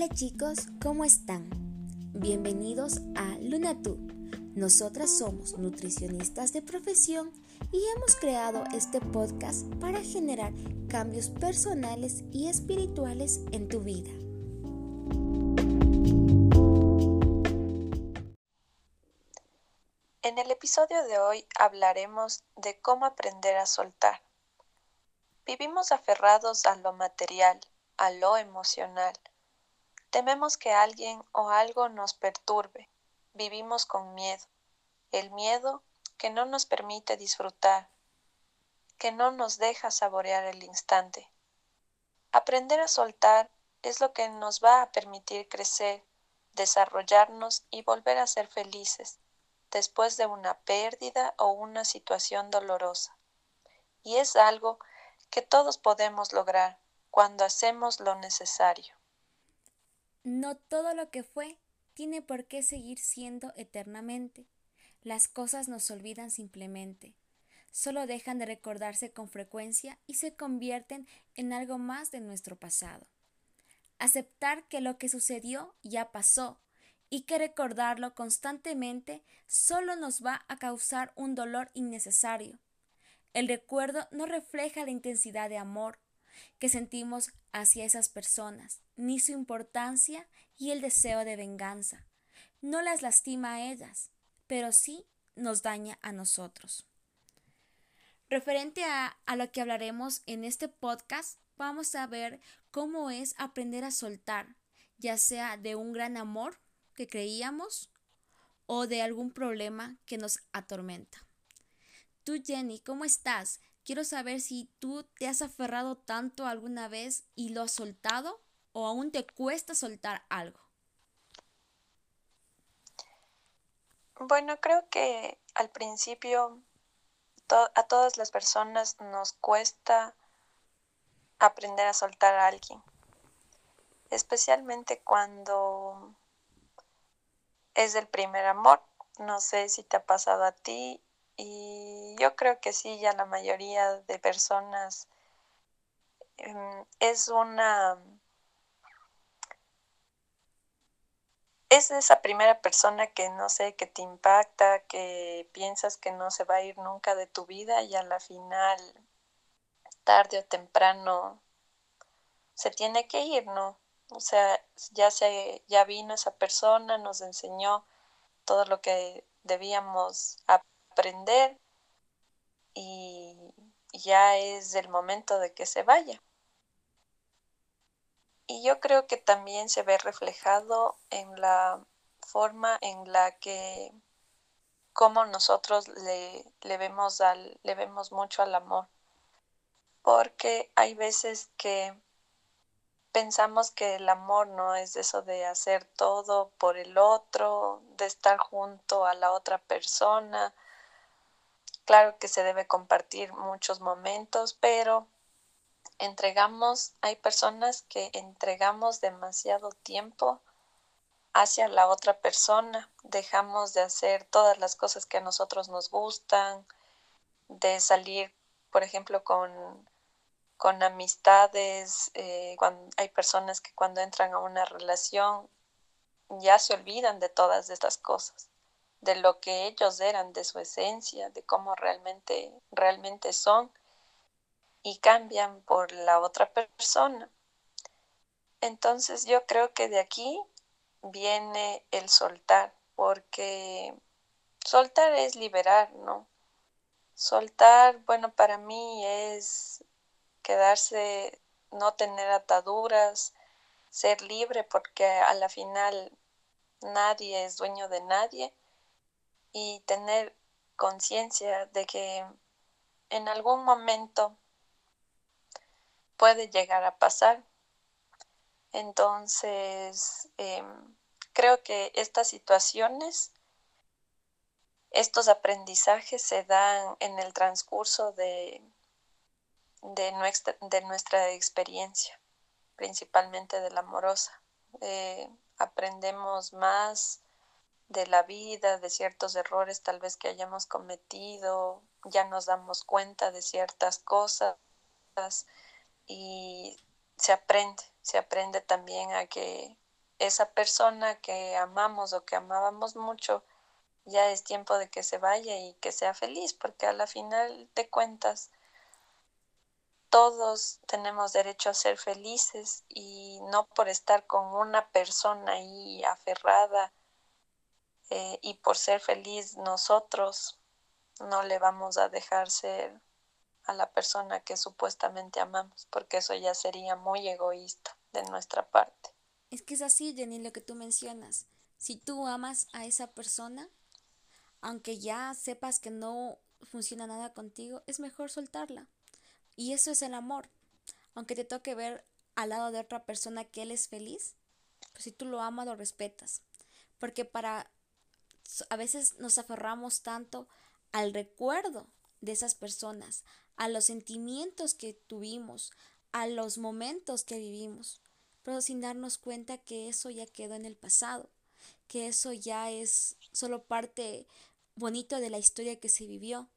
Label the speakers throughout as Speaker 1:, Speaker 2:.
Speaker 1: Hola chicos, ¿cómo están? Bienvenidos a Lunatu. Nosotras somos nutricionistas de profesión y hemos creado este podcast para generar cambios personales y espirituales en tu vida.
Speaker 2: En el episodio de hoy hablaremos de cómo aprender a soltar. Vivimos aferrados a lo material, a lo emocional, Tememos que alguien o algo nos perturbe. Vivimos con miedo. El miedo que no nos permite disfrutar, que no nos deja saborear el instante. Aprender a soltar es lo que nos va a permitir crecer, desarrollarnos y volver a ser felices después de una pérdida o una situación dolorosa. Y es algo que todos podemos lograr cuando hacemos lo necesario.
Speaker 1: No todo lo que fue tiene por qué seguir siendo eternamente. Las cosas nos olvidan simplemente. Solo dejan de recordarse con frecuencia y se convierten en algo más de nuestro pasado. Aceptar que lo que sucedió ya pasó y que recordarlo constantemente solo nos va a causar un dolor innecesario. El recuerdo no refleja la intensidad de amor, que sentimos hacia esas personas, ni su importancia y el deseo de venganza. No las lastima a ellas, pero sí nos daña a nosotros. Referente a, a lo que hablaremos en este podcast, vamos a ver cómo es aprender a soltar, ya sea de un gran amor que creíamos o de algún problema que nos atormenta. Tú, Jenny, ¿cómo estás? Quiero saber si tú te has aferrado tanto alguna vez y lo has soltado o aún te cuesta soltar algo.
Speaker 2: Bueno, creo que al principio a todas las personas nos cuesta aprender a soltar a alguien, especialmente cuando es el primer amor. No sé si te ha pasado a ti y yo creo que sí, ya la mayoría de personas em, es una... Es esa primera persona que no sé, que te impacta, que piensas que no se va a ir nunca de tu vida y a la final, tarde o temprano, se tiene que ir, ¿no? O sea, ya se, ya vino esa persona, nos enseñó todo lo que debíamos aprender aprender y ya es el momento de que se vaya. Y yo creo que también se ve reflejado en la forma en la que como nosotros le, le, vemos al, le vemos mucho al amor. Porque hay veces que pensamos que el amor no es eso de hacer todo por el otro, de estar junto a la otra persona, Claro que se debe compartir muchos momentos, pero entregamos, hay personas que entregamos demasiado tiempo hacia la otra persona, dejamos de hacer todas las cosas que a nosotros nos gustan, de salir, por ejemplo, con, con amistades, eh, hay personas que cuando entran a una relación ya se olvidan de todas estas cosas de lo que ellos eran, de su esencia, de cómo realmente, realmente son y cambian por la otra persona. Entonces yo creo que de aquí viene el soltar, porque soltar es liberar, ¿no? Soltar, bueno, para mí es quedarse, no tener ataduras, ser libre, porque a la final nadie es dueño de nadie y tener conciencia de que en algún momento puede llegar a pasar. Entonces, em, creo que estas situaciones, estos aprendizajes se dan en el transcurso de, de, nuestra, experiencia, principalmente de la amorosa. Eh, aprendemos más de la vida, de ciertos errores tal vez que hayamos cometido, ya nos damos cuenta de ciertas cosas y se aprende, se aprende también a que esa persona que amamos o que amábamos mucho, ya es tiempo de que se vaya y que sea feliz, porque a la final de cuentas todos tenemos derecho a ser felices y no por estar con una persona ahí aferrada eh, y por ser feliz nosotros no le vamos a dejar ser a la persona que supuestamente amamos, porque eso ya sería muy egoísta de nuestra parte.
Speaker 1: Es que es así, Jenny, lo que tú mencionas. Si tú amas a esa persona, aunque ya sepas que no funciona nada contigo, es mejor soltarla. Y eso es el amor. Aunque te toque ver al lado de otra persona que él es feliz, pues si tú lo amas, lo respetas. Porque para a veces nos aferramos tanto al recuerdo de esas personas, a los sentimientos que tuvimos, a los momentos que vivimos, pero sin darnos cuenta que eso ya quedó en el pasado, que eso ya es solo parte bonito de la historia que se vivió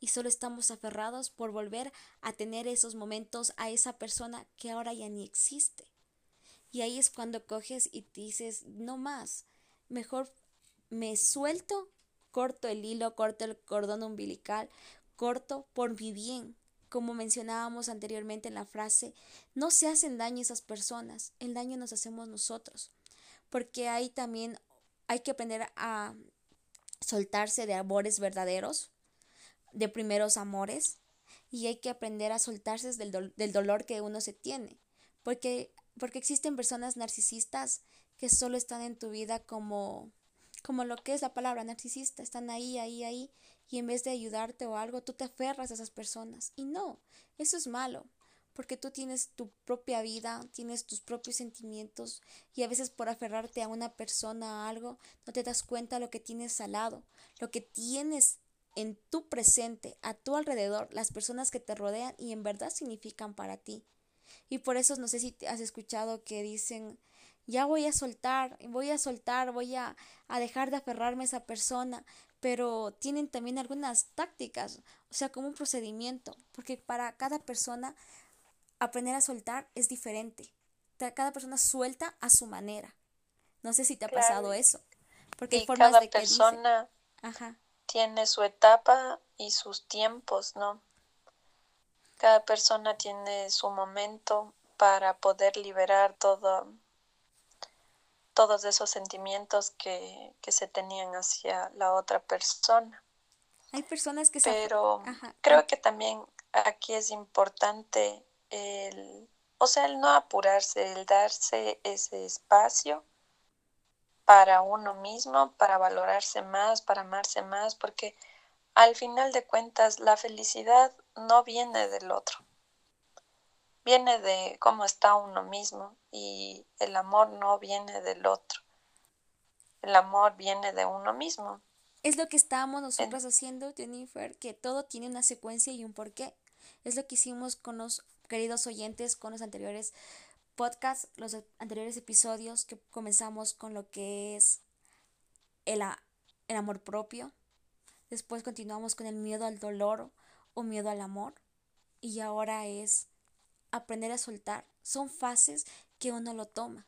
Speaker 1: y solo estamos aferrados por volver a tener esos momentos a esa persona que ahora ya ni existe. Y ahí es cuando coges y dices, no más, mejor me suelto, corto el hilo, corto el cordón umbilical, corto por mi bien. Como mencionábamos anteriormente en la frase, no se hacen daño esas personas, el daño nos hacemos nosotros. Porque ahí también hay que aprender a soltarse de amores verdaderos, de primeros amores, y hay que aprender a soltarse del, del dolor que uno se tiene. Porque, porque existen personas narcisistas que solo están en tu vida como como lo que es la palabra narcisista, están ahí, ahí, ahí, y en vez de ayudarte o algo, tú te aferras a esas personas. Y no, eso es malo, porque tú tienes tu propia vida, tienes tus propios sentimientos, y a veces por aferrarte a una persona, a algo, no te das cuenta lo que tienes al lado, lo que tienes en tu presente, a tu alrededor, las personas que te rodean y en verdad significan para ti. Y por eso no sé si has escuchado que dicen ya voy a soltar, voy a soltar, voy a, dejar de aferrarme a esa persona, pero tienen también algunas tácticas, o sea, como un procedimiento, porque para cada persona aprender a soltar es diferente. Cada persona suelta a su manera. No sé si te ha pasado eso. Porque
Speaker 2: hay formas cada de que persona tiene su etapa y sus tiempos, ¿no? Cada persona tiene su momento para poder liberar todo, todos esos sentimientos que, se tenían hacia la otra persona.
Speaker 1: Hay personas que
Speaker 2: se... Pero creo que también aquí es importante el, o sea, el no apurarse, el darse ese espacio para uno mismo, para valorarse más, para amarse más, porque al final de cuentas la felicidad no viene del otro viene de cómo está uno mismo y el amor no viene del otro. El amor viene de uno mismo.
Speaker 1: Es lo que estábamos nosotros haciendo, Jennifer, que todo tiene una secuencia y un porqué. Es lo que hicimos con los queridos oyentes, con los anteriores podcasts, los anteriores episodios que comenzamos con lo que es el, el amor propio. Después continuamos con el miedo al dolor o miedo al amor. Y ahora es aprender a soltar. Son fases que uno lo toma.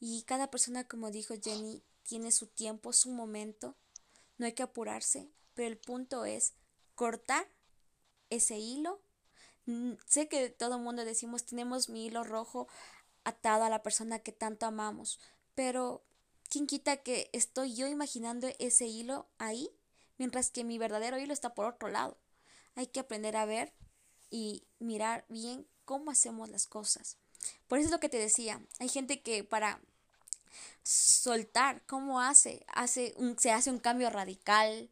Speaker 1: Y cada persona, como dijo Jenny, tiene su tiempo, su momento. No hay que apurarse, pero el punto es cortar ese hilo. Mm, sé que todo el mundo decimos tenemos mi hilo rojo atado a la persona que tanto amamos, pero ¿quién quita que estoy yo imaginando ese hilo ahí, mientras que mi verdadero hilo está por otro lado? Hay que aprender a ver y mirar bien cómo hacemos las cosas. Por eso es lo que te decía, hay gente que para soltar, ¿cómo hace? hace un, se hace un cambio radical,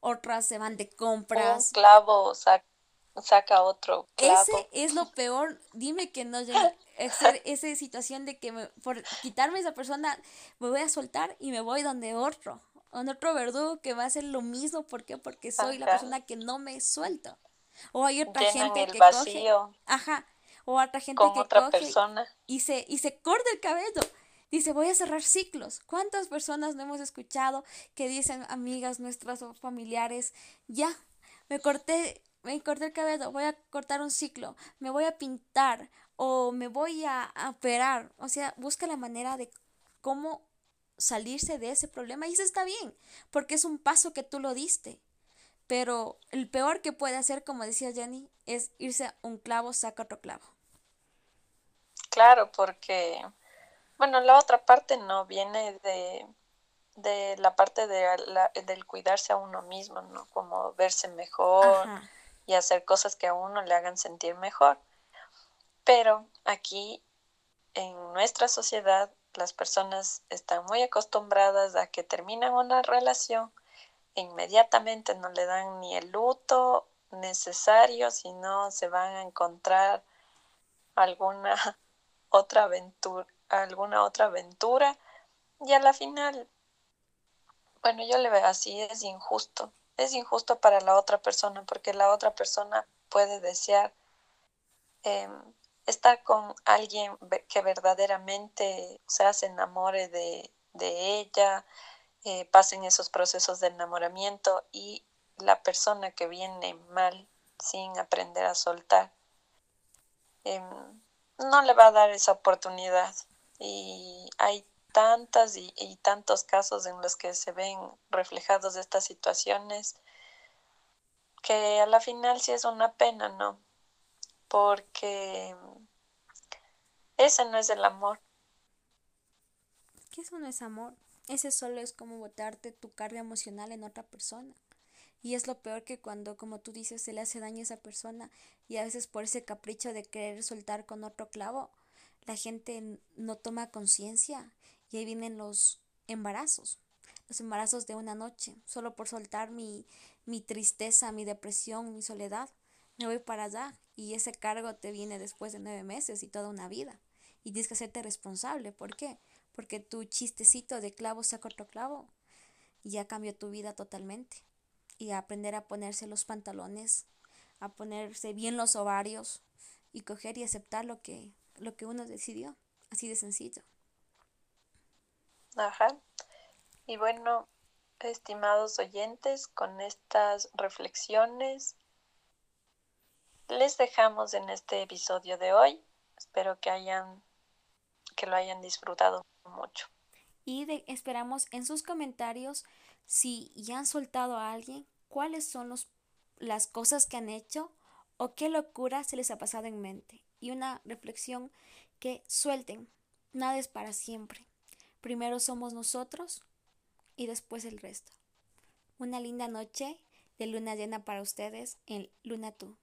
Speaker 1: otras se van de compras.
Speaker 2: Un clavo saca, otro clavo.
Speaker 1: Ese es lo peor, dime que no esa situación de que por quitarme esa persona me voy a soltar y me voy donde otro, donde otro verdugo que va a hacer lo mismo, ¿por qué? Porque soy la persona que no me suelto. O hay otra gente que coge. Ajá. O otra gente que otra coge persona. Y se, y se corta el cabello. Dice, voy a cerrar ciclos. ¿Cuántas personas no hemos escuchado que dicen, amigas nuestras o familiares, ya, me corté, me corté el cabello, voy a cortar un ciclo, me voy a pintar o me voy a, operar. O sea, busca la manera de cómo salirse de ese problema y eso está bien, porque es un paso que tú lo diste. Pero el peor que puede hacer, como decía Jenny, es irse a un clavo, saca otro clavo.
Speaker 2: Claro, porque, bueno, la otra parte no viene de, de la parte de del cuidarse a uno mismo, ¿no? Como verse mejor y hacer cosas que a uno le hagan sentir mejor. Pero aquí, en nuestra sociedad, las personas están muy acostumbradas a que terminan una relación inmediatamente no le dan ni el luto necesario, sino se van a encontrar alguna otra aventura, alguna otra aventura. Y a la final, bueno, yo le veo así, es injusto, es injusto para la otra persona porque la otra persona puede desear em, estar con alguien que verdaderamente se enamore de, ella, pasen esos procesos de enamoramiento y la persona que viene mal sin aprender a soltar, em, no le va a dar esa oportunidad. Y hay tantas y, y, tantos casos en los que se ven reflejados estas situaciones que a la final sí es una pena, ¿no? Porque ese no es el amor.
Speaker 1: ¿Qué eso no es amor? Ese solo es como botarte tu carga emocional en otra persona. Y es lo peor que cuando, como tú dices, se le hace daño a esa persona y a veces por ese capricho de querer soltar con otro clavo, la gente no toma conciencia y ahí vienen los embarazos, los embarazos de una noche, solo por soltar mi, mi tristeza, mi depresión, mi soledad, me voy para allá y ese cargo te viene después de nueve meses y toda una vida. Y tienes que hacerte responsable. ¿Por qué? Porque tu chistecito de clavo saca otro clavo ya cambió tu vida totalmente y aprender a ponerse los pantalones, a ponerse bien los ovarios y coger y aceptar lo que, lo que uno decidió, así de sencillo.
Speaker 2: Ajá. Y bueno, estimados oyentes, con estas reflexiones les dejamos en este episodio de hoy. Espero que hayan que lo hayan disfrutado mucho.
Speaker 1: Y esperamos en sus comentarios si ya han soltado a alguien, cuáles son los, las cosas que han hecho o qué locura se les ha pasado en mente. Y una reflexión que suelten, nada es para siempre. Primero somos nosotros y después el resto. Una linda noche de luna llena para ustedes en Luna Tú.